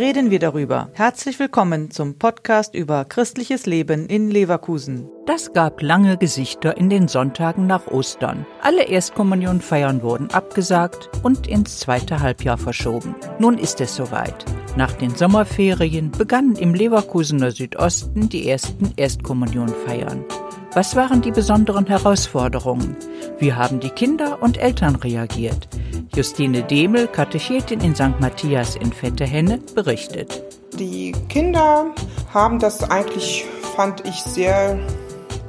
reden wir darüber. Herzlich willkommen zum Podcast über christliches Leben in Leverkusen. Das gab lange Gesichter in den Sonntagen nach Ostern. Alle Erstkommunionfeiern wurden abgesagt und ins zweite Halbjahr verschoben. Nun ist es soweit. Nach den Sommerferien begannen im Leverkusener Südosten die ersten Erstkommunionfeiern. Was waren die besonderen Herausforderungen? Wie haben die Kinder und Eltern reagiert? Justine Demel, Katechetin in St. Matthias in Vettehenne, berichtet. Die Kinder haben das eigentlich, fand ich, sehr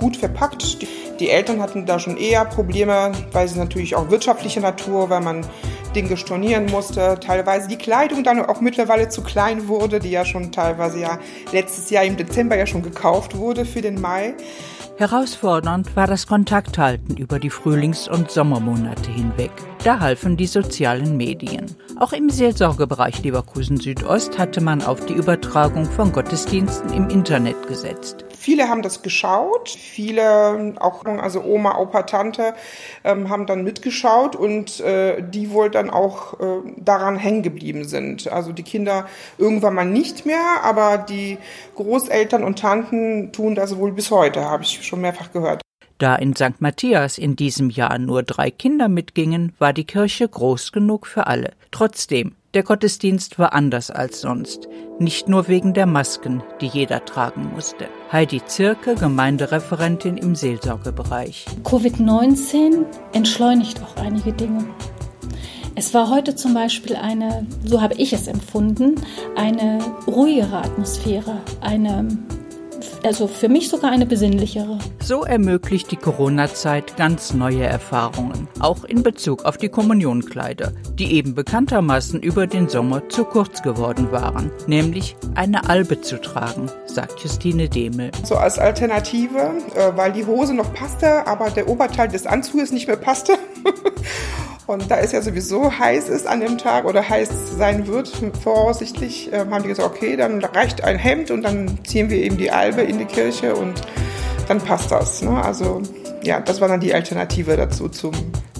gut verpackt. Die Eltern hatten da schon eher Probleme, weil sie natürlich auch wirtschaftliche Natur, weil man Dinge stornieren musste, teilweise die Kleidung dann auch mittlerweile zu klein wurde, die ja schon teilweise ja letztes Jahr im Dezember ja schon gekauft wurde für den Mai. Herausfordernd war das Kontakthalten über die Frühlings- und Sommermonate hinweg. Da halfen die sozialen Medien. Auch im Seelsorgebereich Leverkusen Südost hatte man auf die Übertragung von Gottesdiensten im Internet gesetzt. Viele haben das geschaut, viele, auch also Oma, Opa, Tante, ähm, haben dann mitgeschaut und äh, die wohl dann auch äh, daran hängen geblieben sind. Also die Kinder irgendwann mal nicht mehr, aber die Großeltern und Tanten tun das wohl bis heute, habe ich schon mehrfach gehört. Da in St. Matthias in diesem Jahr nur drei Kinder mitgingen, war die Kirche groß genug für alle. Trotzdem, der Gottesdienst war anders als sonst. Nicht nur wegen der Masken, die jeder tragen musste. Heidi Zirke, Gemeindereferentin im Seelsorgebereich. Covid-19 entschleunigt auch einige Dinge. Es war heute zum Beispiel eine, so habe ich es empfunden, eine ruhigere Atmosphäre, eine also für mich sogar eine besinnlichere. So ermöglicht die Corona-Zeit ganz neue Erfahrungen, auch in Bezug auf die Kommunionkleider, die eben bekanntermaßen über den Sommer zu kurz geworden waren, nämlich eine Albe zu tragen, sagt Justine Demel. So als Alternative, äh, weil die Hose noch passte, aber der Oberteil des Anzuges nicht mehr passte. Und da es ja sowieso heiß ist an dem Tag oder heiß sein wird, voraussichtlich, äh, haben die gesagt, okay, dann reicht ein Hemd und dann ziehen wir eben die Albe in die Kirche und dann passt das. Ne? Also ja, das war dann die Alternative dazu zum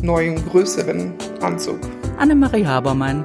neuen, größeren Anzug. Annemarie Habermann.